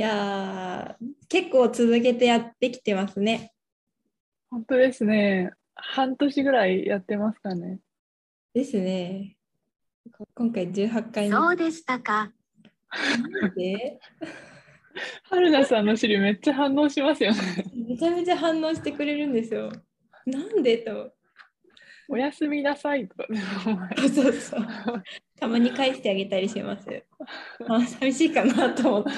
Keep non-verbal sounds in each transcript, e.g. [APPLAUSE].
いやー結構続けてやってきてますね。本当ですね。半年ぐらいやってますかね。ですね。こ今回18回目そうでしたか。で？春菜さんの尻めっちゃ反応しますよね。めちゃめちゃ反応してくれるんですよ。なんでと。おやすみなさいとか。[LAUGHS] そうそう。たまに返してあげたりします。あ寂しいかなと思って。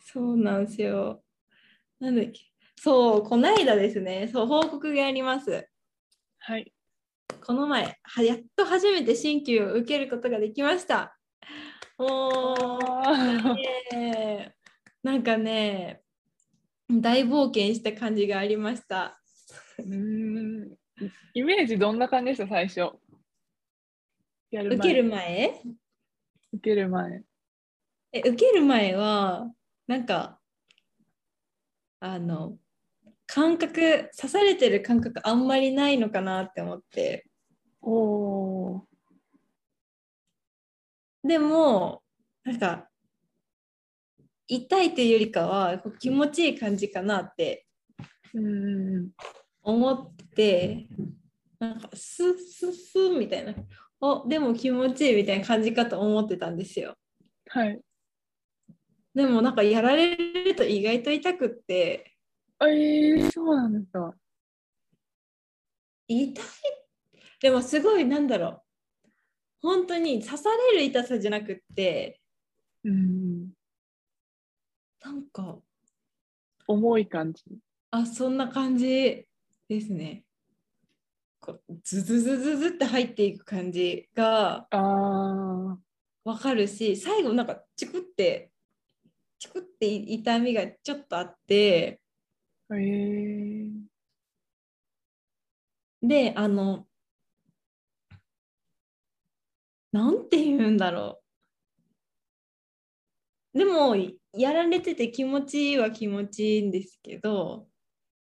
そうなんですよ。なんだっけ。そう、こないだですね。そう、報告があります。はい。この前、はやっと初めて新旧を受けることができました。もう、ねなんかね、大冒険した感じがありました。うーんイメージどんな感じでした最初？やる前受ける前？受ける前。え受ける前はなんかあの感覚刺されてる感覚あんまりないのかなって思っておーでもなんか痛いというよりかは気持ちいい感じかなってうーん。思ってなんかスッスッスッみたいなおでも気持ちいいみたいな感じかと思ってたんですよはい。でもなんかやられると意外と痛くってあえー、そうなんですか。痛い？でもすごいなんだろう本当に刺される痛さじゃなくってうん。なんか重い感じ。あそんな感じですねこうズズズズズって入っていく感じがあわかるし最後なんかチクってチクって痛みがちょっとあってー。えー。であのなんて言うんだろうでもやられてて気持ちいいは気持ちいいんですけど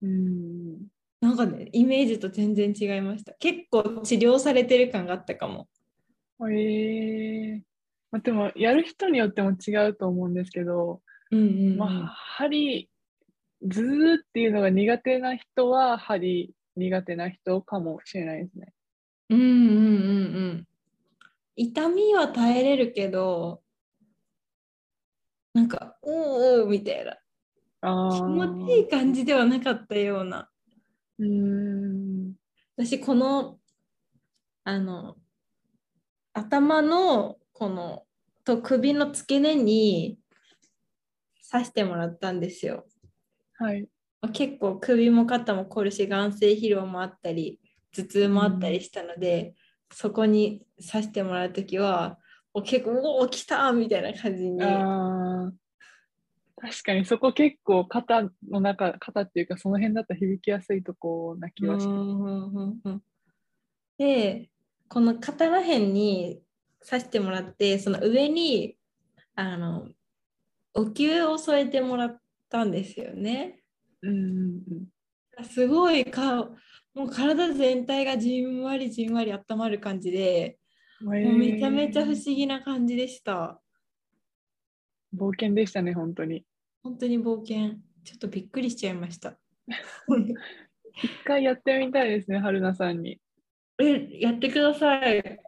うん。なんかねイメージと全然違いました。結構治療されてる感があったかも。えー。まあ、でも、やる人によっても違うと思うんですけど、うんうん、うん。まあ、針、ずーっていうのが苦手な人は、針苦手な人かもしれないですね。うんうんうんうん。痛みは耐えれるけどなんかおーおーみたいな。あ気持ちいい感じではなかったようなうーん。私このあの頭のこのと首の付け根に刺してもらったんですよ。はい。まあ結構首も肩も凝るし眼性疲労もあったり頭痛もあったりしたので、そこに刺してもらう時はお結構おお来たみたいな感じに確かにそこ結構肩の中、肩っていうかその辺だったら響きやすいとこな気はします。でこの肩ら辺に刺してもらってその上にあのお灸を添えてもらったんですよね。うん。すごいかもう体全体がじんわりじんわり温まる感じで、もうめちゃめちゃ不思議な感じでした。冒険でしたね、本当に。本当に冒険。ちょっとびっくりしちゃいました。一回やってみたいですね、春菜さんに。え、やってください。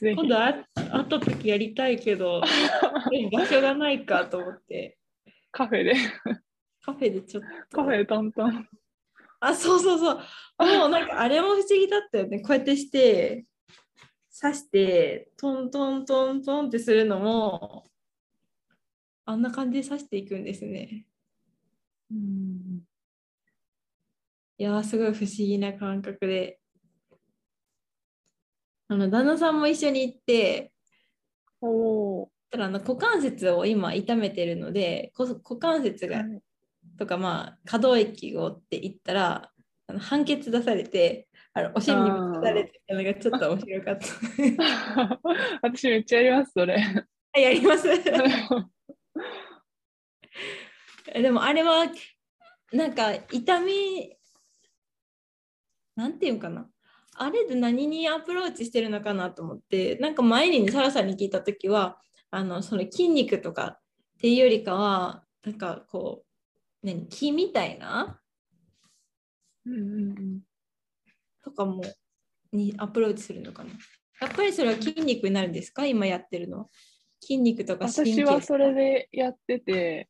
今度あ会った時やりたいけど、[LAUGHS] え場所がないかと思って、カフェで、カフェでちょっと。カフェでトントン。あ、そうそうそう。もうなんかあれも不思議だったよね。こうやってして、刺して、トントントントンってするのも、あんな感じで刺していくんですね。うんいやー、すごい不思議な感覚で。あの、旦那さんも一緒に行って、おーただあの股関節を今痛めてるので、こ股関節がはいとか、まあ、可動域をって言ったら、あの判決出されて、あのお尻にぶつかれてたのがちょっと面白かった。[LAUGHS] 私めっちゃやります、それ。あやります [LAUGHS] [LAUGHS] でもあれはなんか痛みなんていうかな。あれで何にアプローチしてるのかなと思ってなんか前にサラさんに聞いた時はあのその筋肉とかっていうよりかはなんかこう何気みたいなうんうんうん。とかもにアプローチするのかな。やっぱりそれは筋肉になるんですか？今やってるのは筋肉とか神経私はそれでやってて、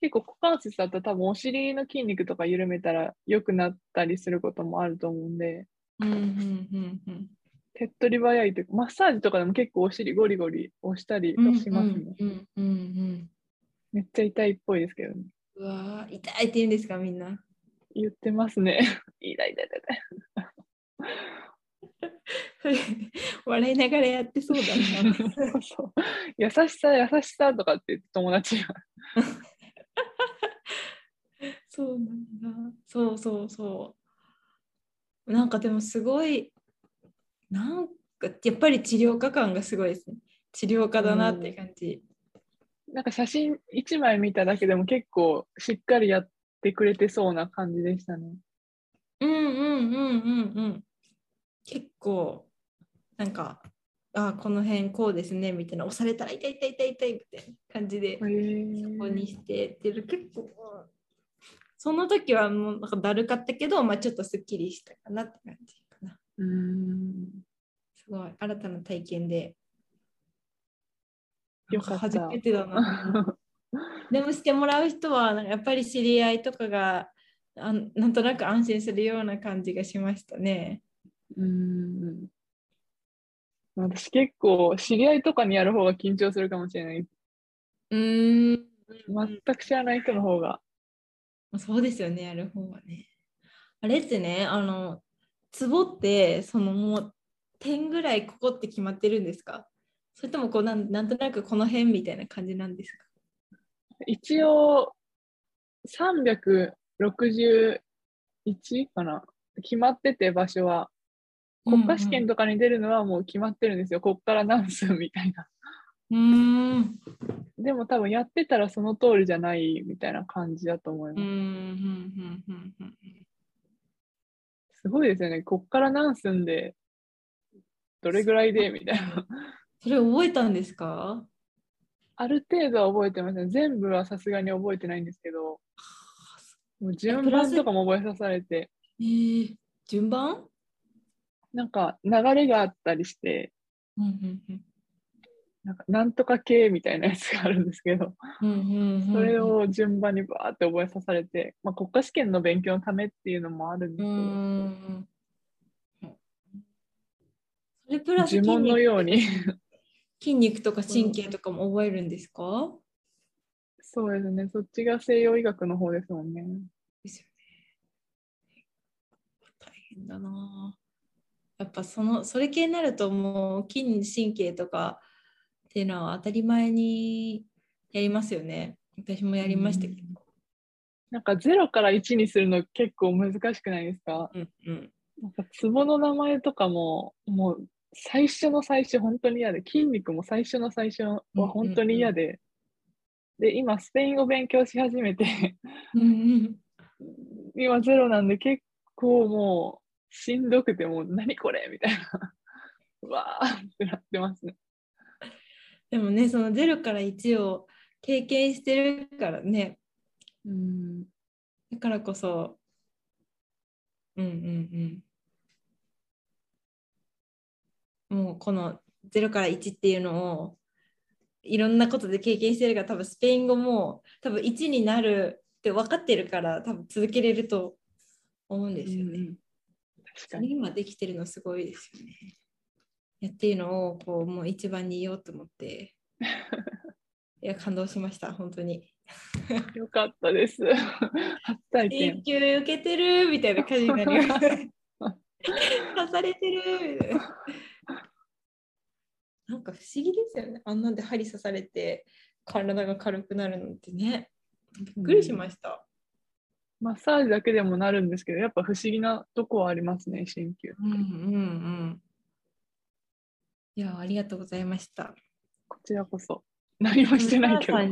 結構股関節だと多分お尻の筋肉とか緩めたら良くなったりすることもあると思うんで、うんうんうんうん手っ取り早いというか、マッサージとかでも結構お尻ゴリゴリ押したりうんしますね。めっちゃ痛いっぽいですけどね。うわー痛いって言うんですかみんな言ってますね。[LAUGHS] 痛い痛い痛い [LAUGHS] 笑いながらやってそうだなそうそう優しさ優しさとかって友達が。そうなんだ。そうそうそう。なんかでもすごい、なんかやっぱり治療家感がすごいですね。治療家だなって感じ。なんか写真1枚見ただけでも結構しっかりやってくれてそうな感じでしたね。うんうんうんうんうん。結構、なんか、あこの辺こうですねみたいな、押されたら痛い痛い痛い痛いみたいな感じで、へここにーしてっていう結構、その時はもうなんかだるかったけど、まあ、ちょっとすっきりしたかなって感じかな。うーんすごい新たな体験で。よかった初めてだな。[LAUGHS] でもしてもらう人はなんかやっぱり知り合いとかがあんなんとなく安心するような感じがしましたね。うーん私結構知り合いとかにやる方が緊張するかもしれない。うーん。全く知らない人の方が。そうですよね、やる方はね。あれってね、あの、ツボって、そのもう点ぐらいここって決まってるんですか？それともこうなんなんとなくこの辺みたいな感じなんですか？一応361かな？決まってて場所は。国家試験とかに出るのはもう決まってるんですよ。こっから何数みたいな。うーん。でも多分やってたらその通りじゃないみたいな感じだと思います。うんうんうんうんうんすごいですよね。こっから何寸で、どれぐらいでみたいな。それ覚えたんですか？ある程度は覚えてますね。全部はさすがに覚えてないんですけど、もう順番とかも覚えさされて、えー、順番？なんか流れがあったりして、うんうんうんなんかなんとか系みたいなやつがあるんですけど、うんうんうんそれを順番にバーって覚えさされて、まあ、国家試験の勉強のためっていうのもあるんですうけど、んそれプラス呪文のように。筋肉とか神経とかも覚えるんですか、そうですね。そっちが西洋医学の方ですもんね。ですよね。大変だな。やっぱそのそれ系になるともう筋神経とかっていうのは当たり前にやりますよね。私もやりましたけど。なんか0から1にするの結構難しくないですか？うんうん。なんかツボの名前とかも、もう最初の最初本当に嫌で、筋肉も最初の最初は本当に嫌で、で、今スペイン語勉強し始めて、うんうん今ゼロなんで結構もうしんどくて、もう何これみたいな。う [LAUGHS] わーってなってますね。でもね、その0から1を経験してるからね、うん。だからこそ、うんうんうん。もうこの0から1っていうのをいろんなことで経験してるから多分スペイン語も多分1になるって分かってるから多分続けれると思うんですよね。うん確それ。今できてるのすごいですよね。やっていうのをこうもう一番に言おうと思って。[LAUGHS] いや感動しました本当に。よかったです。初体験。永久受けてるみたいな感じになります。刺されてるみたいな。なんか不思議ですよね。あんなんで針刺されて体が軽くなるのってね。びっくりしました。マッサージだけでもなるんですけど、やっぱ不思議なとこはありますね、鍼灸。うんうんうん。いや、ありがとうございました。こちらこそ。何もしてないけどい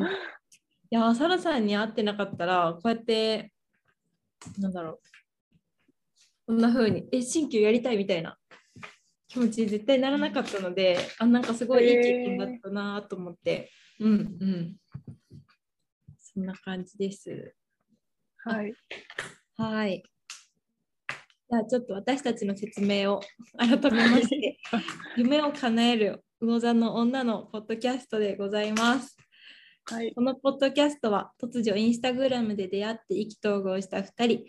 や、サラさんに会ってなかったら、こうやって、なんだろう。こんな風に、え、鍼灸やりたいみたいな。気持ち絶対ならなかったので、あなんかすごいいい経験だったなと思って、うんうん。そんな感じです。はい。はい。じゃあちょっと私たちの説明を [LAUGHS] 改めまして、夢を叶える魚座の女のポッドキャストでございます。はい。このポッドキャストは突如インスタグラムで出会って意気投合した2人、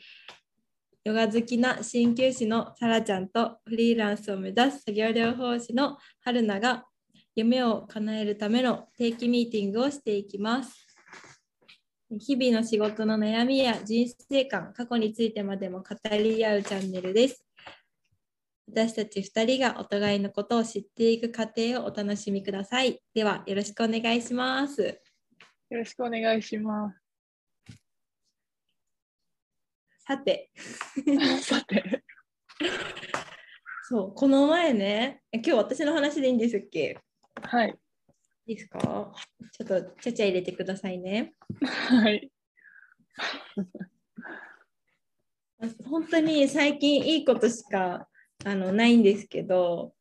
ヨガ好きな鍼灸師のさらちゃんとフリーランスを目指す作業療法士の春菜が夢を叶えるための定期ミーティングをしていきます。日々の仕事の悩みや人生観、過去についてまでも語り合うチャンネルです。私たち2人がお互いのことを知っていく過程をお楽しみください。ではよろしくお願いします。よろしくお願いします。さて、[LAUGHS] さて。そう、この前ね、え今日私の話でいいんですっけ？はい。いいですか？ちょっとちゃちゃ入れてくださいね。はい。[LAUGHS] 本当に最近いいことしかあのないんですけど、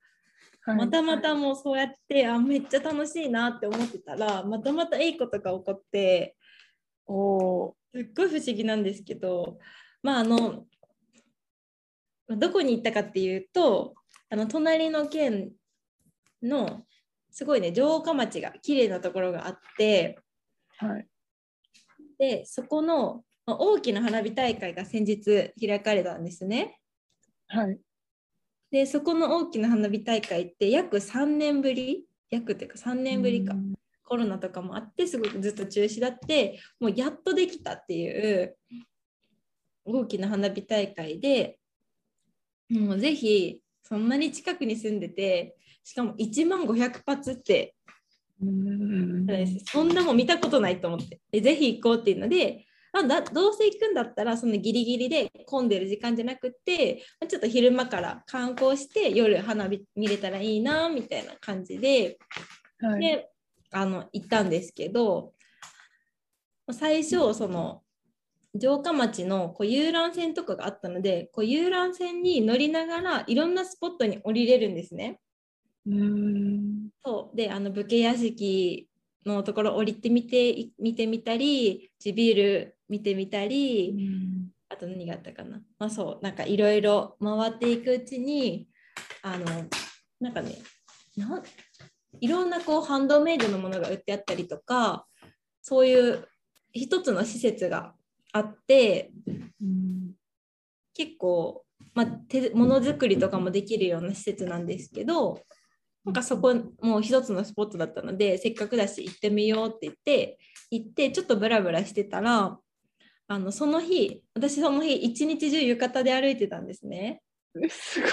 はいまたまたもうそうやってあめっちゃ楽しいなって思ってたらまたまたいいことが起こっておーすっごい不思議なんですけどまああのどこに行ったかっていうとあの隣の県のすごいね城下町が綺麗なところがあってはい。でそこのまあ大きな花火大会が先日開かれたんですね。はい。でそこの大きな花火大会って約3年ぶり約っていうか3年ぶりかうんコロナとかもあってすごくずっと中止だってもうやっとできたっていう大きな花火大会でもうぜひそんなに近くに住んでてしかも1万500発ってうんそんなもん見たことないと思ってでぜひ行こうっていうのであだどうせ行くんだったらそのギリギリで混んでる時間じゃなくってまあちょっと昼間から観光して夜花火見れたらいいなみたいな感じではい。であの行ったんですけど最初その城下町のこう遊覧船とかがあったのでこう遊覧船に乗りながらいろんなスポットに降りれるんですね。うん。そう。であの武家屋敷のところ降りてみてい見てみたり地ビール見てみたり、あと何があったかな。まあそう。なんかいろいろ回っていくうちにあのなんかねなんいろんなこうハンドメイドのものが売ってあったりとかそういう一つの施設があってうん。結構、まあ、手ものづくりとかもできるような施設なんですけどなんかそこもう一つのスポットだったのでせっかくだし行ってみようって言って行ってちょっとブラブラしてたらあのその日私その日一日中浴衣で歩いてたんですね。すごい。[LAUGHS]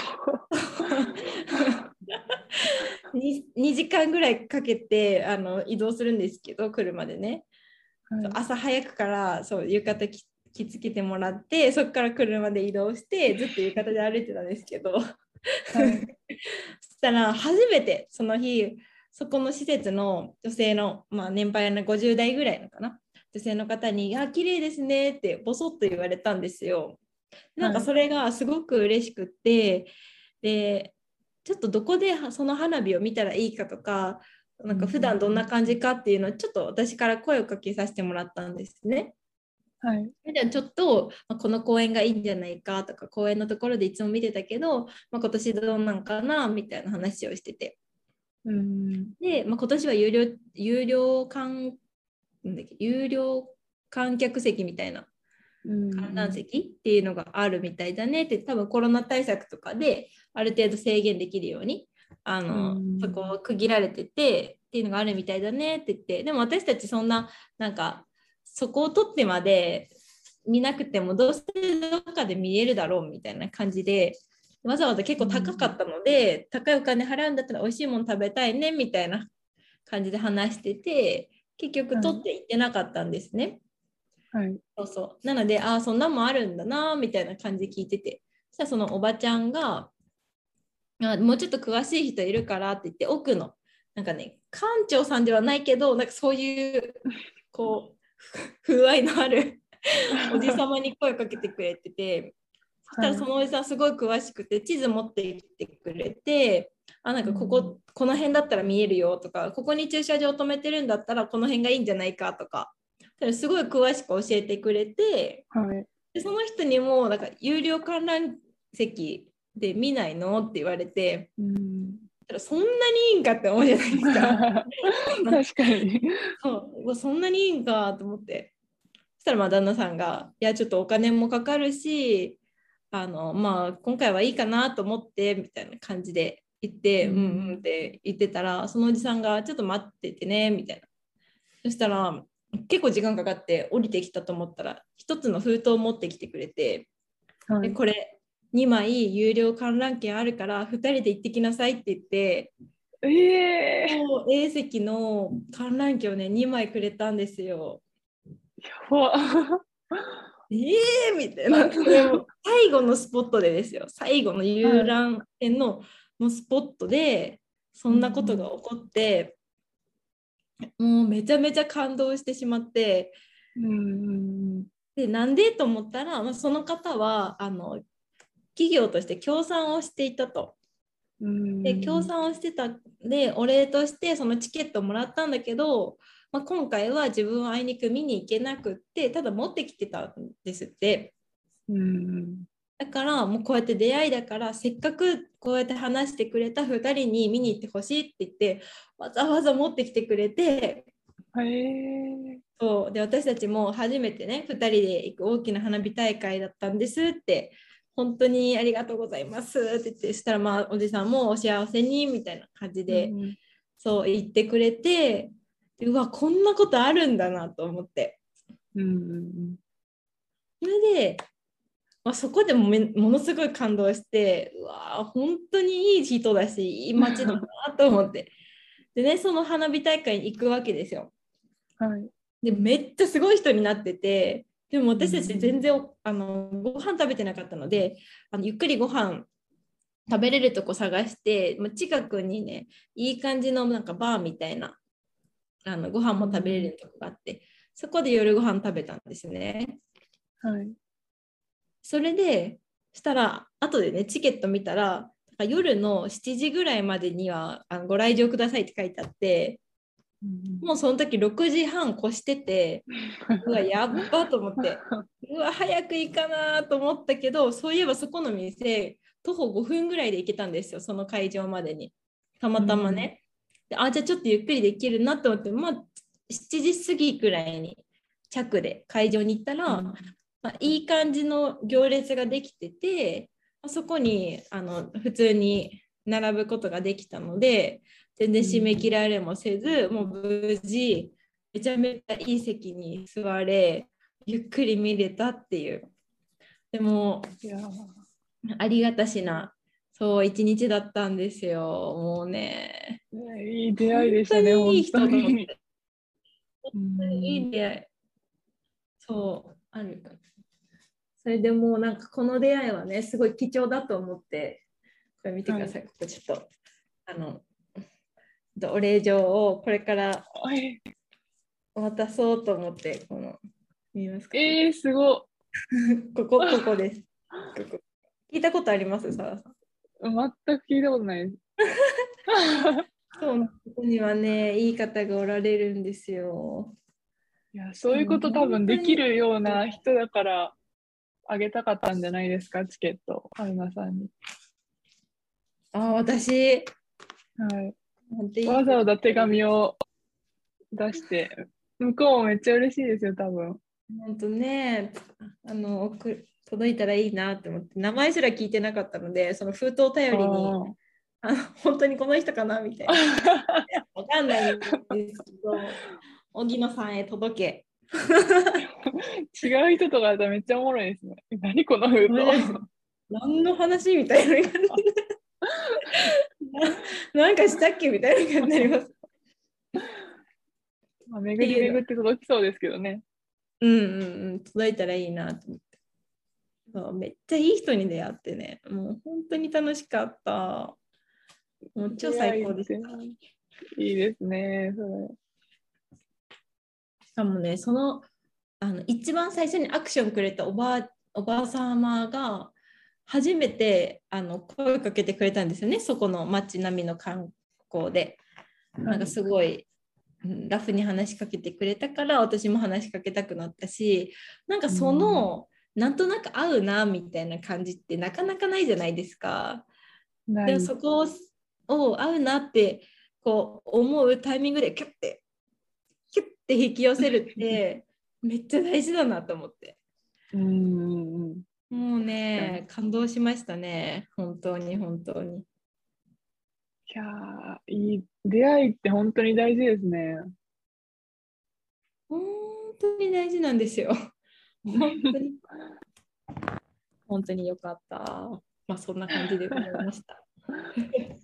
2, 2時間ぐらいかけてあの移動するんですけど車でね。はい。朝早くからそう浴衣着着付けてもらってそこから車で移動してずっと浴衣で歩いてたんですけどはいそしたら初めてその日そこの施設の女性の、まあ、年配の50代ぐらいのかな女性の方に「あ綺麗ですね」ってボソッと言われたんですよ。なんかそれがすごく嬉しくって、でちょっとどこでその花火を見たらいいかとかなんか普段どんな感じかっていうのをちょっと私から声をかけさせてもらったんですね。はい。じゃあちょっと、まあこの公園がいいんじゃないかとか公園のところでいつも見てたけど、まあ、今年どうなんかなみたいな話をしてて。うん。で、まあ、今年は有料有料観なんだっけ有料観客席みたいな。うん。観覧席っていうのがあるみたいだねって多分コロナ対策とかである程度制限できるようにあの、うん。そこを区切られててっていうのがあるみたいだねって言って。でも私たちそんななんかそこを取ってまで見なくてもどうせどっかで見えるだろうみたいな感じでわざわざ結構高かったので、高いお金払うんだったら美味しいもの食べたいねみたいな感じで話してて結局取っていってなかったんですね。はい。そうそう。なので、ああ、そんなんもあるんだな、みたいな感じで聞いてて。そしたらそのおばちゃんが、あもうちょっと詳しい人いるからって言って、奥の、なんかね、館長さんではないけど、なんかそういう、こう、[LAUGHS] 風合いのある [LAUGHS] おじさまに声かけてくれてて、そしたらそのおじさんすごい詳しくて地図持ってきてくれてあなんかここ、うんこの辺だったら見えるよとかここに駐車場止めてるんだったらこの辺がいいんじゃないかとかすごい詳しく教えてくれてはい。でその人にもなんか有料観覧席で見ないのって言われてうん。そんなにいいんかって思うじゃないですか。確かに。そうそんなにいいんかと思ってそしたらまあ旦那さんが「いやちょっとお金もかかるしあのまあ今回はいいかなと思って」みたいな感じで言って「ううんんうん」って言ってたらそのおじさんが「ちょっと待っててね」みたいなそしたら結構時間かかって降りてきたと思ったら一つの封筒を持ってきてくれて「はい。でこれ2枚有料観覧券あるから2人で行ってきなさい」って言ってええもう A 席の観覧券をね2枚くれたんですよ。やば。えーみたいな。最後のスポットでですよ。最後の遊覧船の,、のスポットでそんなことが起こって、もうめちゃめちゃ感動してしまってうん。でなんでと思ったら、まあ、その方はあの企業として協賛をしていたと。うん。で協賛をしてたんでお礼としてそのチケットをもらったんだけど、まあ、今回は自分はあいにく見に行けなくってただ持ってきてたんですってうん。だからもうこうやって出会いだからせっかくこうやって話してくれた2人に見に行ってほしいって言ってわざわざ持ってきてくれて。そうで私たちも初めてね2人で行く大きな花火大会だったんですって本当にありがとうございます。って言ってしたらまあおじさんもお幸せにみたいな感じで、うんそう言ってくれてでうわこんなことあるんだなと思って。うん。それで、まあ、そこでもめものすごい感動してうわ本当にいい人だしいい街だなと思って。[LAUGHS] でねその花火大会に行くわけですよ。はい。でめっちゃすごい人になっててでも私たちうん全然おあのご飯食べてなかったのであのゆっくりご飯食べれるとこ探して、まあ、近くにねいい感じのなんかバーみたいなあのご飯も食べれるとこがあってそこで夜ご飯食べたんですね。はい。それでしたら後でねチケット見たら夜の7時ぐらいまでにはあのご来場くださいって書いてあってもうその時6時半越してて [LAUGHS] うわやっばと思って。うわ早く行かなと思ったけどそういえばそこの店徒歩5分ぐらいで行けたんですよその会場までに。たまたまね、であじゃあちょっとゆっくりできるなと思ってまあ7時過ぎくらいに着で会場に行ったら、まあ、いい感じの行列ができてて、まあそこにあの普通に並ぶことができたので全然締め切られもせず、もう無事めちゃめちゃいい席に座れゆっくり見れたっていう。でもありがたしな。そう一日だったんですよ。もうね。ーいい出会いでしたね、本当にいい人と思って。いい出会い。そうある。それでもうなんかこの出会いはねすごい貴重だと思って。これ見てください、ここちょっとあのお礼状をこれからはい。渡そうと思ってこの見えますか、えー、すご [LAUGHS] ここここです。ここ聞いたことあります？さ。全く聞いたことないです。[LAUGHS] そうここにはねいい方がおられるんですよ。いや、そういうこと多分できるような人だから、あげたかったんじゃないですか、チケット、春菜さんに。あ私？はい。わざわざ手紙を出して、向こうもめっちゃ嬉しいですよ、多分。本当ね、あの送る届いたらいいなって思って、名前すら聞いてなかったので、その封筒頼りに、あの本当にこの人かなみたいな。[LAUGHS] わかんないんですけど、荻野さんへ届け。違う人とかだったらめっちゃおもろいですね。え何この封筒。何の話みたいな感じで [LAUGHS] な [LAUGHS] なんかしたっけみたいな感じになります。まあ、巡り巡って届きそうですけどね。うんうんうん、届いたらいいなと思って。そうめっちゃいい人に出会ってね、もう本当に楽しかった。もう超最高でした。出会いっていいですね、それ。しかもね、そのあの一番最初にアクションくれたおばあおばあ様が初めてあの声かけてくれたんですよねそこの街並みの観光で。なんかすごいうんラフに話しかけてくれたから私も話しかけたくなったしなんかその、なんとなく合うなみたいな感じってなかなかないじゃないですか。でもそこを合うなってこう思うタイミングでキュッてキュッて引き寄せるって [LAUGHS] めっちゃ大事だなと思ってうんうんうん。もうね感動しましたね。本当に本当に。いやー、いい、出会いって本当に大事ですね。本当に大事なんですよ。本当に。本当によかった。まあそんな感じでございました。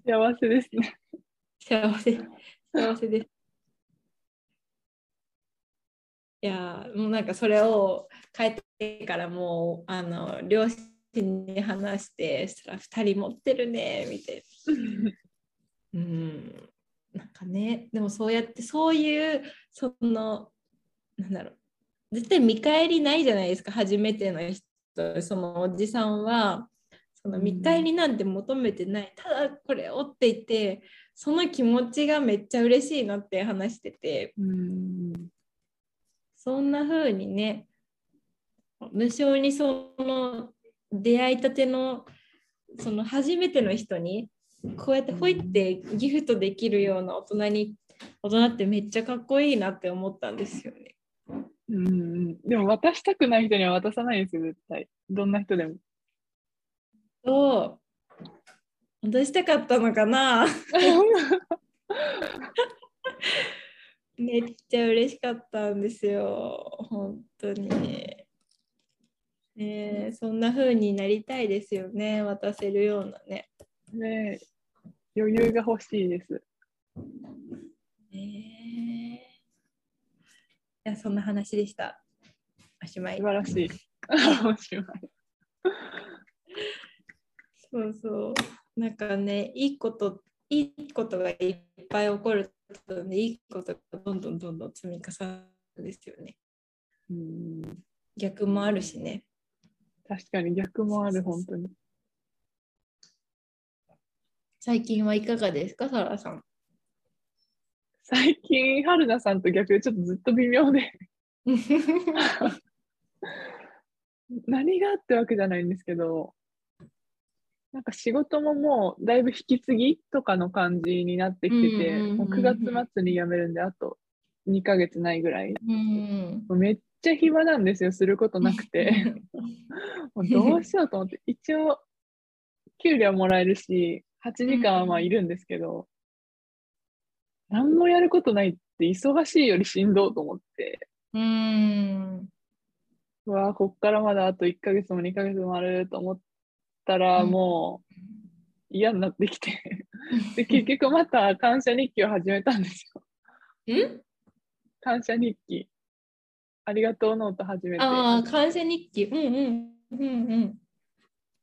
幸せですね。幸せ幸せです。いやーもうなんかそれを帰ってからもうあの両親に話してそしたら2人持ってるねみたいな。[LAUGHS] うん。なんかねでもそうやってそういうそのなんだろう。絶対見返りないじゃないですか初めての人そのおじさんは。その見返りなんて求めてない、ただこれをって言ってその気持ちがめっちゃ嬉しいなって話してて。うん。そんな風にね無償にその出会いたてのその初めての人にこうやってほいってギフトできるような大人に大人ってめっちゃかっこいいなって思ったんですよね。うんうん。でも渡したくない人には渡さないですよ、絶対。どんな人でも。そう渡したかったのかな [LAUGHS] [LAUGHS] めっちゃ嬉しかったんですよ本当に。ねえそんな風になりたいですよね渡せるようなね。ねえ余裕が欲しいです。ねえいやそんな話でした。おしまい素。晴らしい。[LAUGHS] おしまい。そうそう。なんかね、いいこと、いいことがいっぱい起こるとね、いいことがどんどんどんどん積み重なるんですよね。うん逆もあるしね。確かに逆もある、本当に。最近はいかがですか、サラさん。最近、春菜さんと逆でちょっとずっと微妙で、[LAUGHS] 何がってわけじゃないんですけど、なんか仕事ももうだいぶ引き継ぎとかの感じになってきてて、もう9月末に辞めるんで、あと2ヶ月ないぐらい。うん。めっちゃ暇なんですよ、することなくて。[LAUGHS] もうどうしようと思って、一応、給料もらえるし、8時間はまあいるんですけど、何もやることないって忙しいよりしんどうと思って、うん。うわあこっからまだあと1ヶ月も2ヶ月もあると思ったら、うんもう嫌になってきて、で、結局また感謝日記を始めたんですよ。ん感謝日記。ありがとうノート始めて。ああ、感謝日記。うんうん。うんうん。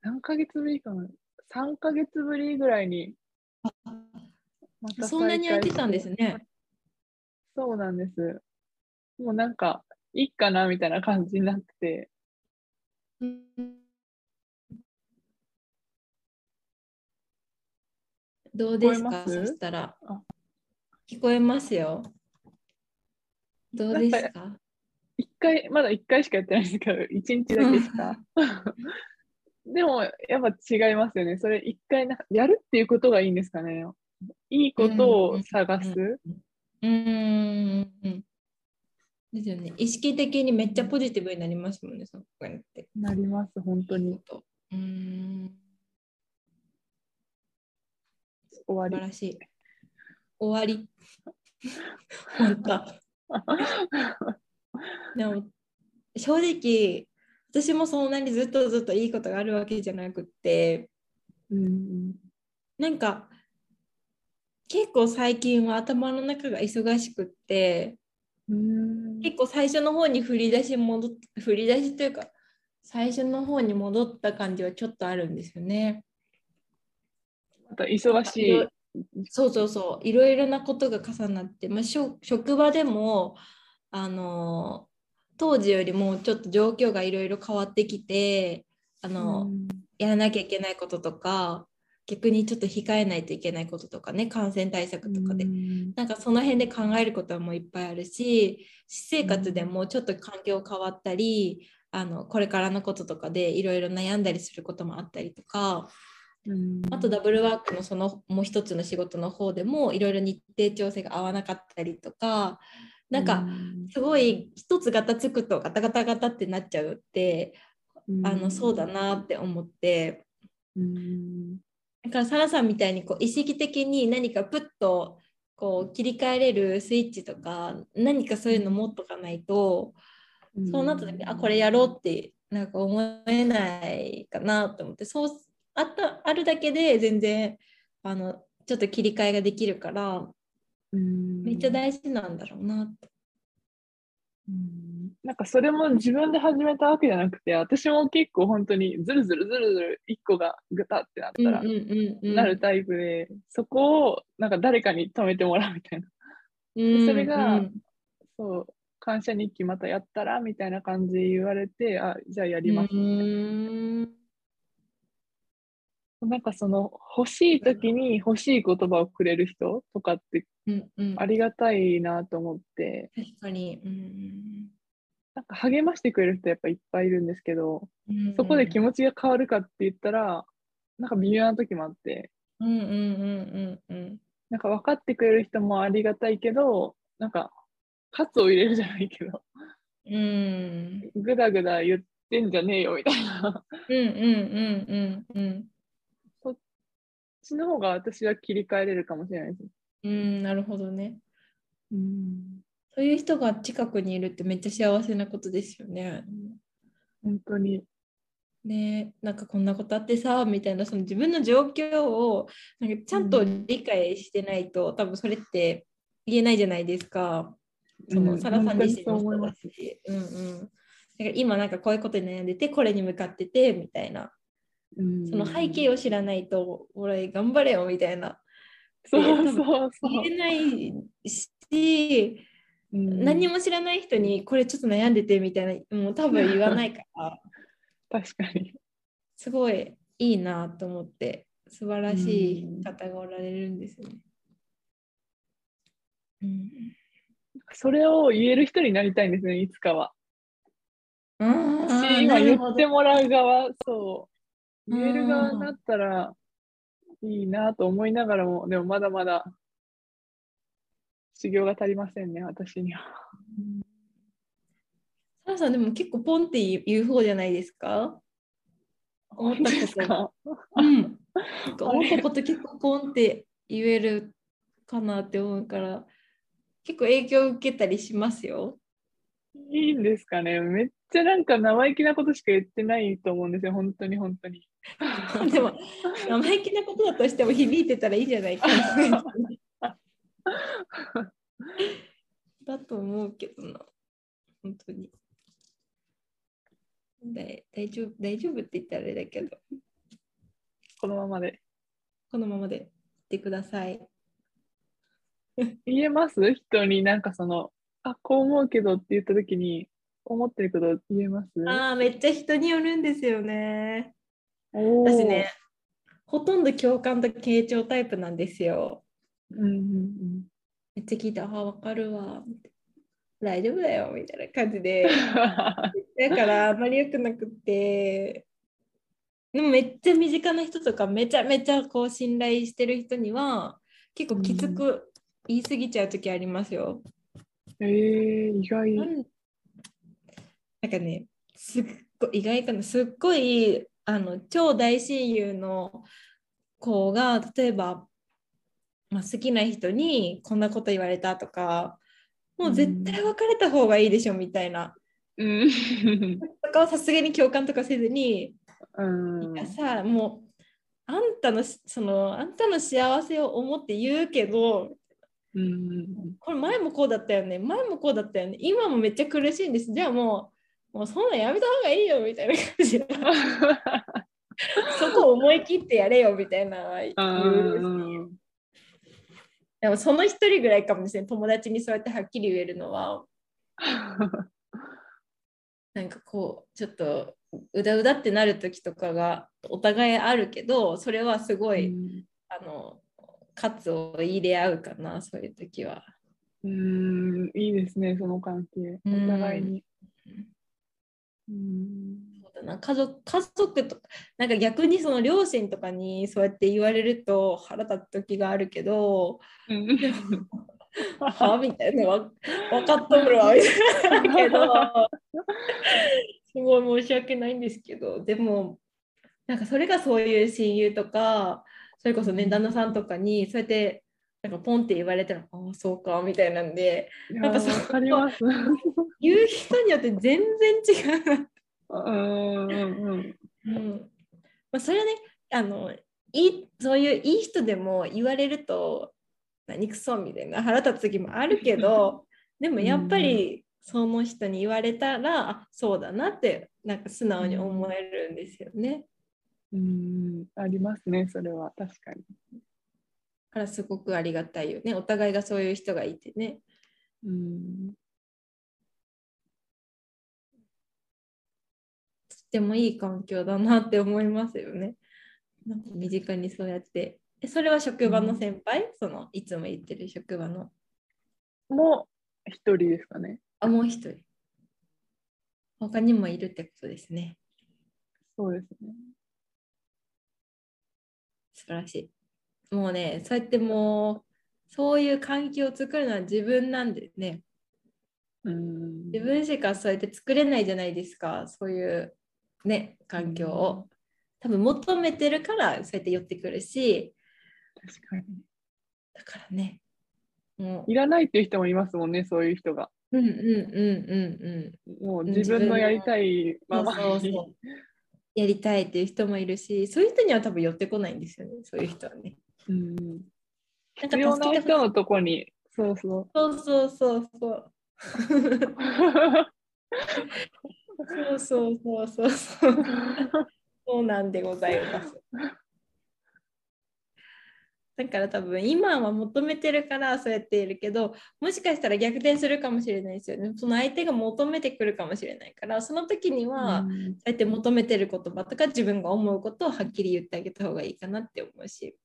何ヶ月ぶりかな ?3 ヶ月ぶりぐらいにそんなに空いてたんですね。そうなんです。もうなんか、いいかなみたいな感じになってて、うんどうですか？そしたらあ。聞こえますよ。どうですか一回、まだ1回しかやってないんですけど、[LAUGHS] 1日だけしか。[LAUGHS] でも、やっぱ違いますよね。それ一回なやるっていうことがいいんですかね。いいことを探す。うーん。ですよね。意識的にめっちゃポジティブになりますもんね、そこうやって。なります、本当に。うーん。終わり。素晴らしい。終わり。[LAUGHS] 本当。[LAUGHS] でも正直私もそんなにずっとずっといいことがあるわけじゃなくってうんなんか結構最近は頭の中が忙しくってうん結構最初の方に振り出し戻っ振り出しというか最初の方に戻った感じはちょっとあるんですよね。また忙しい。そうそうそう。いろいろなことが重なって、まあ、しょ職場でもあの当時よりもちょっと状況がいろいろ変わってきてあの、うん。やらなきゃいけないこととか逆にちょっと控えないといけないこととかね感染対策とかで、うん。なんかその辺で考えることはもういっぱいあるし私生活でもちょっと環境変わったりあのこれからのこととかでいろいろ悩んだりすることもあったりとかうんあとダブルワークのそのもう一つの仕事の方でもいろいろ日程調整が合わなかったりとかなんかすごい一つガタつくとガタガタガタってなっちゃうってうん。あのそうだなって思って。うん。だからサラさんみたいにこう意識的に何かプッとこう切り替えれるスイッチとか何かそういうの持っとかないと、そうなった時にあこれやろうってなんか思えないかなと思ってそうあったあるだけで全然あのちょっと切り替えができるからうんめっちゃ大事なんだろうな。うんなんかそれも自分で始めたわけじゃなくて、私も結構本当にずるずるずるずる一個がぐたってなったらうんうんうんうんなるタイプで、そこをなんか誰かに止めてもらうみたいな。うんそれがうんそう、感謝日記またやったらみたいな感じで言われて、あ、じゃあやります。うんなんかその欲しい時に欲しい言葉をくれる人とかってうんうん。ありがたいなと思って、確かに。うんなんか励ましてくれる人やっぱいっぱいいるんですけど、うんそこで気持ちが変わるかって言ったら、なんか微妙な時もあって、うんうんうんうんうん。なんか分かってくれる人もありがたいけど、なんか、カツを入れるじゃないけど、うん。ぐだぐだ言ってんじゃねえよみたいな。うんうんうんうんうんちの方が私は切り替えれるかもしれないです。うんなるほどね。うん、そういう人が近くにいるってめっちゃ幸せなことですよね。本当に。ねなんかこんなことあってさみたいなその自分の状況をなんかちゃんと理解してないと、多分それって言えないじゃないですか。その、うんサラさん自もそうだし、うんうん。だから今なんかこういうことに悩んでてこれに向かっててみたいなうんその背景を知らないと俺頑張れよみたいなそうそうそう。言えないしうん何も知らない人にこれちょっと悩んでてみたいなもう多分言わないから確かに。すごいいいなと思って素晴らしい方がおられるんですよね。うんそれを言える人になりたいんですね、いつかは。あーし今言ってもらう側、そう、言える側になったらいいなと思いながらも、でもまだまだ修行が足りませんね、私には。サラさんでも結構ポンって言う方じゃないですか？思ったことか？うん。[LAUGHS] 思ったこと結構ポンって言えるかなって思うから結構影響を受けたりしますよ。いいんですかねめっちゃなんか生意気なことしか言ってないと思うんですよ、本当に本当に。[LAUGHS] でも生意気なことだとしても響いてたらいいじゃないかな。だと思うけどな。本当に。大大丈夫大丈夫って言ったらあれだけど、このままで。このままで言ってください。言えます？人になんかその、あ、こう思うけどって言ったときに、思ってること言えます？ああ、めっちゃ人によるんですよね。私ね、ほとんど共感と傾聴タイプなんですよ。うんうんめっちゃ聞いて、ああ、わかるわ。大丈夫だよ、みたいな感じで。うん。だから、あまり良くなくって。でもめっちゃ身近な人とか、めちゃめちゃこう信頼してる人には、結構きつく言い過ぎちゃう時ありますよ。えー、意外。なんなんかね、すっごい意外かな、すっごいあの超大親友の子が例えば、まあ、好きな人にこんなこと言われたとか、もう絶対別れた方がいいでしょみたいな。うん。[LAUGHS] とかはさすがに共感とかせずに、うんいやさ、もうあんたのそのあんたの幸せを思って言うけど、うん。これ前もこうだったよね、前もこうだったよね、今もめっちゃ苦しいんです。じゃあもう、もうそんなんやめた方がいいよみたいな感じで、そこを思い切ってやれよみたいな言うし。でもその一人ぐらいかもしれない、友達にそうやってはっきり言えるのは、[LAUGHS] なんかこう、ちょっとうだうだってなる時とかがお互いあるけどそれはすごい、うんあの喝を入れ合うかなそういう時は。うーん、いいですね、その関係。おうん互いに。うん。そうだな。家族家族とかなんか逆にその両親とかにそうやって言われると腹立つ時があるけどうん。はみたいな。わ分かっとるわ。みたいな。けどすごい申し訳ないんですけど。でもなんかそれがそういう親友とかそれこそね旦那さんとかにそうやってなんかポンって言われたらああそうか。みたいなんで。いやなんかそうわかります。言う人によって全然違うなうんうんうん。うんまあ、それはねあのいいそういういい人でも言われると何くそみたいな腹立つ時もあるけどでもやっぱりその人に言われたら、あそうだなってなんか素直に思えるんですよね。うん、ありますね、それは確かに。だからすごくありがたいよねお互いがそういう人がいてね。うん。ってもいい環境だなって思いますよね。なんか身近にそうやって。えそれは職場の先輩、そのいつも言ってる職場の。もう一人ですかね。あ、もう一人。他にもいるってことですね。そうですね。素晴らしい。もうね、そうやってもう、そういう環境を作るのは自分なんでね。うん。自分しかそうやって作れないじゃないですか。そういうね、環境を。多分求めてるからそうやって寄ってくるし、確かに。だからね。もういらないっていう人もいますもんね、そういう人が。うんうんうんうんうん。もう自分のやりたいままに。そうそうやりたいっていう人もいるし、そういう人には多分寄ってこないんですよね、そういう人はね。うん。なん必要な人のとこに。そうそう。そうそうそうそう。[LAUGHS] そうそうそうそうそう。[LAUGHS] そうなんでございます。だから多分今は求めてるからそうやっているけどもしかしたら逆転するかもしれないですよね。その相手が求めてくるかもしれないからその時にはうんそうやって求めてる言葉とか自分が思うことをはっきり言ってあげた方がいいかなって思うし。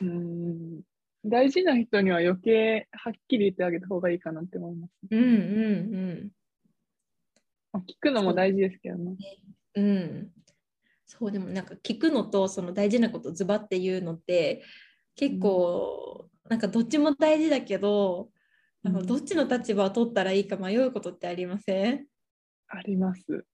うん大事な人には余計はっきり言ってあげた方がいいかなって思います。うんうんまあ聞くのも大事ですけどね。うん。うん。そうでもなんか聞くのとその大事なことズバって言うのって結構なんかどっちも大事だけど、あのうんどっちの立場を取ったらいいか迷うことってありません？あります。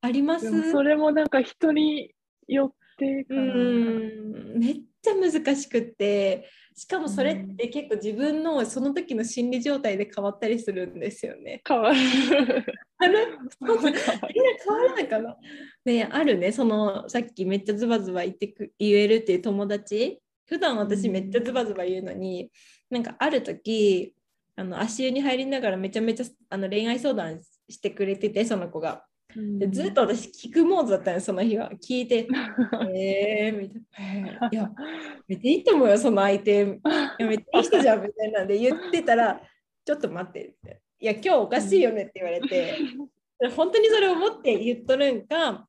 あります？それもなんか人によってかうな。んめっちゃ難しくってしかもそれって結構自分のその時の心理状態で変わったりするんですよね。変わる。あれみんな変わらないかなねあるねそのさっきめっちゃズバズバ言ってく言えるっていう友達普段私めっちゃズバズバ言うのに、なんかある時あの足湯に入りながらめちゃめちゃあの恋愛相談してくれててその子が。でずっと私聞くモードだったんですその日は。聞いて「[LAUGHS] えー」みたいな「いやめっちゃいいと思うよその相手。いやめっちゃいい人じゃん」みたいなんで言ってたら「[LAUGHS] ちょっと待って」って「いや今日おかしいよね」って言われて。[LAUGHS] 本当にそれを思って言っとるんか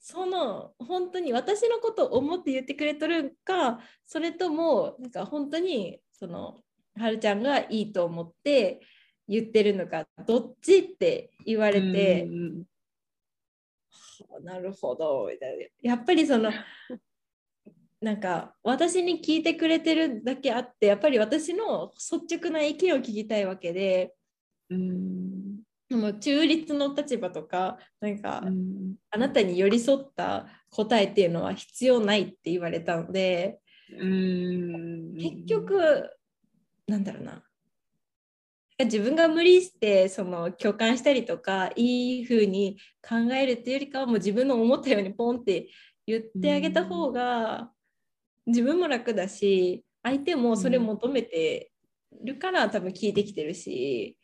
その本当に私のことを思って言ってくれとるんかそれともなんか本当にそのはるちゃんがいいと思って言ってるのかどっちって言われて。うんなるほどみたいな。やっぱりその [LAUGHS] なんか私に聞いてくれてるだけあってやっぱり私の率直な意見を聞きたいわけでうん。でも中立の立場とかなんか、うん。あなたに寄り添った答えっていうのは必要ないって言われたのでうん。結局なんだろうな自分が無理してその共感したりとかいい風に考えるっていうよりかはもう自分の思ったようにポンって言ってあげた方が自分も楽だし相手もそれ求めてるから多分聞いてきてるし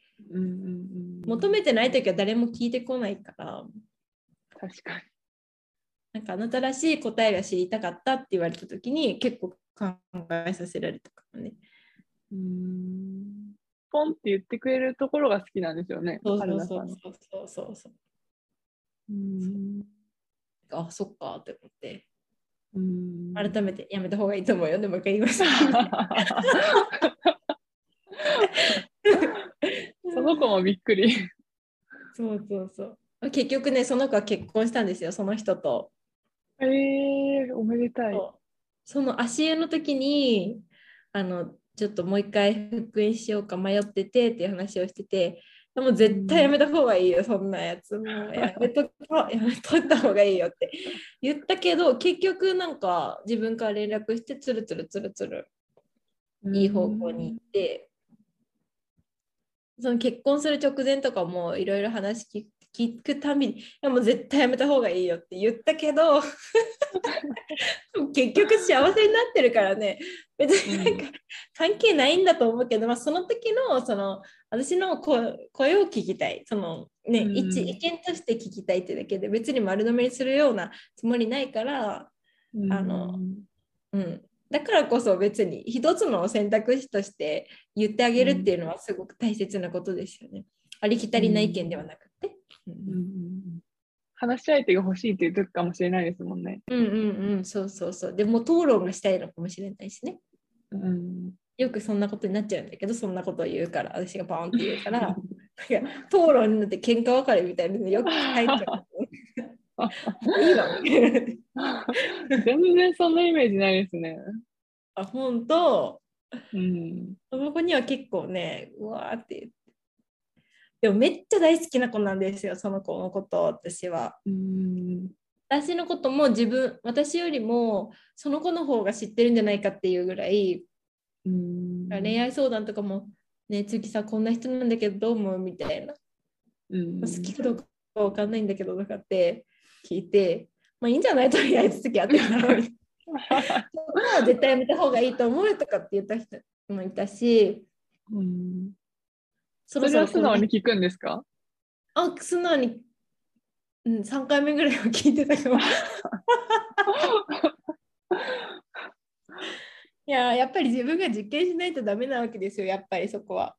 求めてない時は誰も聞いてこないから確かに。なんかあなたらしい答えが知りたかったって言われた時に結構考えさせられたかもね。うんポンって言ってくれるところが好きなんですよね。そうそうそう。そうそうそう。う。ん。あそっかって思って。うん。改めてやめた方がいいと思うよでもう一回言いました [LAUGHS] その子もびっくり。そうそうそう。結局ねその子は結婚したんですよその人と。えー、おめでたい。その足湯の時にあのちょっともう一回復縁しようか迷っててっていう話をしててでも絶対やめた方がいいよ、そんなやつ。もうやめとやめといた方がいいよって。言ったけど結局なんか自分から連絡してつるつるつるつるいい方向に行って、その結婚する直前とかもいろいろ話聞聞くたびに、いやもう絶対やめた方がいいよって言ったけど、[LAUGHS] 結局幸せになってるからね、別になんか関係ないんだと思うけど、まあ、その時のその私の声声を聞きたい、そのね、うん。一意見として聞きたいってだけで、別に丸飲みにするようなつもりないから、うん。あのうん、だからこそ別に一つの選択肢として言ってあげるっていうのはすごく大切なことですよね。ありきたりな意見ではなく。て。話し相手が欲しいっていう時かもしれないですもんね。うんうんうん、そうそうそう。でも討論がしたいのかもしれないしね。うん、よくそんなことになっちゃうんだけど、そんなことを言うから、私がバーンって言うから、討論になって喧嘩別れみたいなのよく入っちゃう。[LAUGHS] いいわ。全然そんなイメージないですね。あ、本当？うん、その子には結構ね、うわーって言って。でもめっちゃ大好きな子なんですよ、その子のこと、私は。うん、私のことも自分、私よりもその子の方が知ってるんじゃないかっていうぐらい、うん、恋愛相談とかも、ね、月さんこんな人なんだけどどう思うみたいな。うん、好きかどうかわかんないんだけどとかって聞いて、まあいいんじゃないとりあえず付き合ってからみたいな絶対やめた方がいいと思うとかって言った人もいたし、うん、そそれは素直に聞くんですか？あ、素直に、うん、3回目ぐらいは聞いてたかも。[LAUGHS] いや、やっぱり自分が実験しないとダメなわけですよ、やっぱりそこは。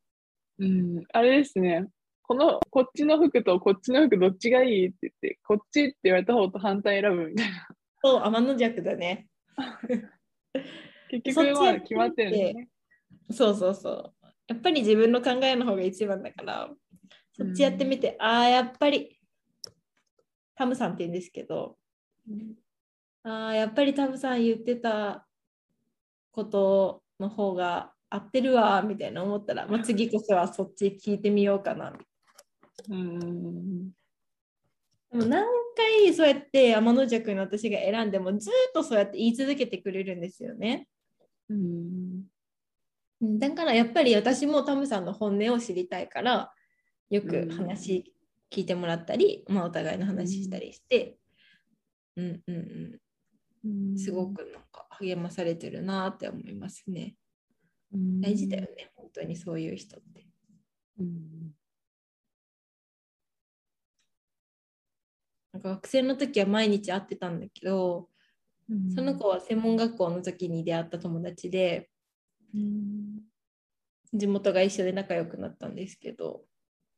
うん、あれですね。このこっちの服とこっちの服どっちがいいって言って、こっちって言われた方と反対選ぶみたいな。そう、天の弱だね。[LAUGHS] 結局は決まってるんですね。そうそうそう。やっぱり自分の考えの方が一番だから、そっちやってみて、ああ、やっぱり、タムさんって言うんですけど、ああ、やっぱりタムさん言ってたことの方が合ってるわ、みたいな思ったら、まあ、次こそはそっち聞いてみようかな。うん、でも何回そうやって天の弱の私が選んでもずっとそうやって言い続けてくれるんですよね。うん、うんだからやっぱり私もタムさんの本音を知りたいからよく話聞いてもらったり、まあ、お互いの話したりして、うんうんううん。ん、すごくなんか励まされてるなって思いますね。うん。大事だよね、本当にそういう人って。うん。なんか学生の時は毎日会ってたんだけど、うん。その子は専門学校の時に出会った友達で、うん地元が一緒で仲良くなったんですけど、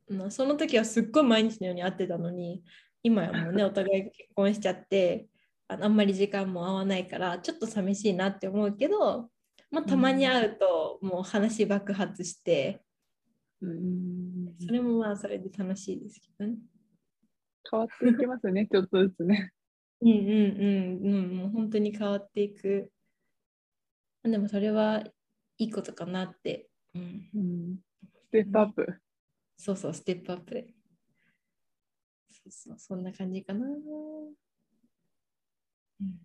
まあ、その時はすっごい毎日のように会ってたのに今はもうねお互い結婚しちゃってああんまり時間も合わないからちょっと寂しいなって思うけど、まあ、たまに会うともう話爆発してうんそれもまあそれで楽しいですけどね。変わっていきますね、ちょっとずつね。うんうんうんうんもう本当に変わっていく。でもそれはいいことかなって。うんうんステップアップ。そうそう、ステップアップで。そうそう、そんな感じかな。うん、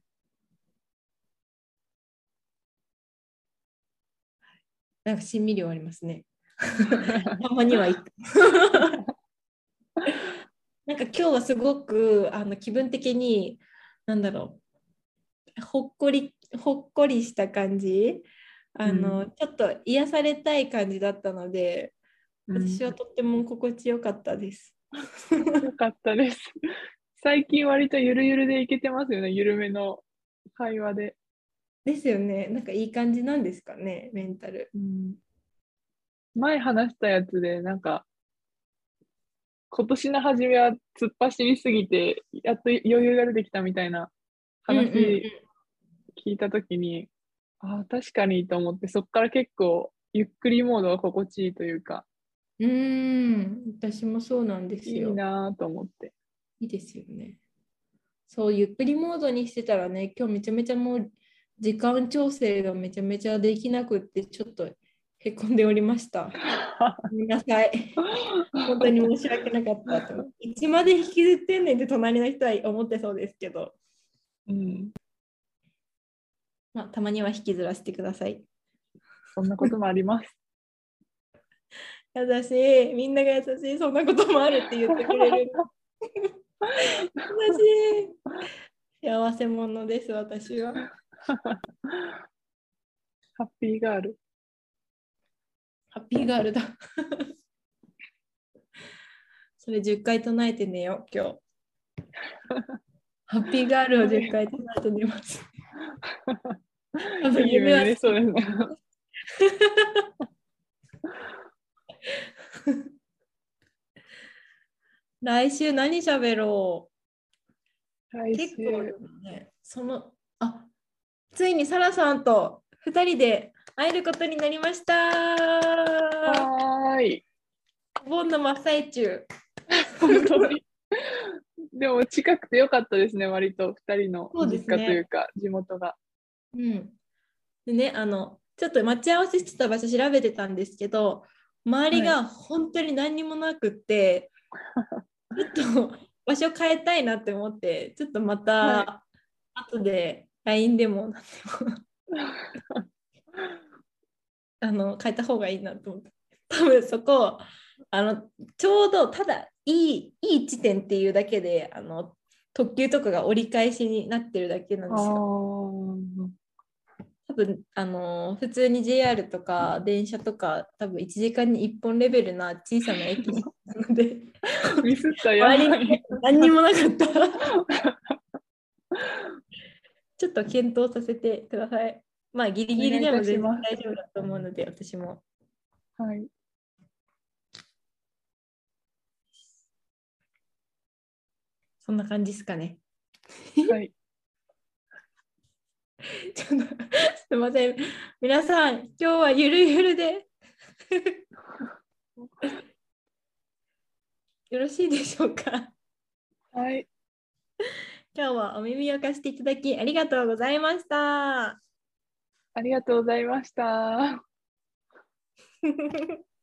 なんかしんみり終わりますね。[LAUGHS] たまにはいい。なんか今日はすごくあの気分的に、なんだろう、ほっこり、ほっこりした感じ。あの、うちょっと癒されたい感じだったので、うん私はとっても心地よかったです。よかったです。[LAUGHS] 最近割とゆるゆるでいけてますよね、ゆるめの会話で。ですよね。なんかいい感じなんですかね、メンタル。うん前話したやつで、なんか、今年の初めは突っ走りすぎて、やっと余裕が出てきたみたいな話聞いたときに、ああ、確かにと思って、そこから結構ゆっくりモードが心地いいというか、うーん、私もそうなんですいいよ。なぁと思って。いいですよね。そう、ゆっくりモードにしてたらね、今日めちゃめちゃもう時間調整がめちゃめちゃできなくって、ちょっとへこんでおりました。[LAUGHS] ごめんなさい。本当に申し訳なかったと。[LAUGHS] いつまで引きずってんねんって隣の人は思ってそうですけど、うん、まあ、たまには引きずらせてください。そんなこともあります。優しい。みんなが優しい。そんなこともあるって言ってくれる。優しい。幸せ者です、私は。ハッピーガール。ハッピーガールだ。それ10回唱えて寝よう、今日。[LAUGHS] ハッピーガールを10回唱えて寝ます。多分夢夢はそうですね。[LAUGHS] 来週何喋ろう？来結構週、ね、その、あ、ついにサラさんと2人で会えることになりました。はーい。お盆の真っ最中。[LAUGHS] 本当に。でも近くてよかったですね、割と2人の実家というか、地元が。うん。でね、あの、ちょっと待ち合わせしてた場所調べてたんですけど、周りが本当に何にもなくって、[LAUGHS] ちょっと場所変えたいなって思って、ちょっとまはた後で LINE でも何でもあの変えた方がいいなと思って。多分そこあのちょうどただいいいい地点っていうだけであの特急とかが折り返しになってるだけなんですよ。多分あの普通に JR とか電車とか多分1時間に1本レベルな小さな駅なので [LAUGHS] ミスったらやばい。何にもなかった。[LAUGHS] ちょっと検討させてください。まあギリギリでも全然大丈夫だと思うので私も。はい。そんな感じですかね。はい。[LAUGHS] ちょっとすみません。皆さん、今日はゆるゆるで。[LAUGHS] よろしいでしょうか？はい。今日はお耳を貸していただきありがとうございました。ありがとうございました。[LAUGHS]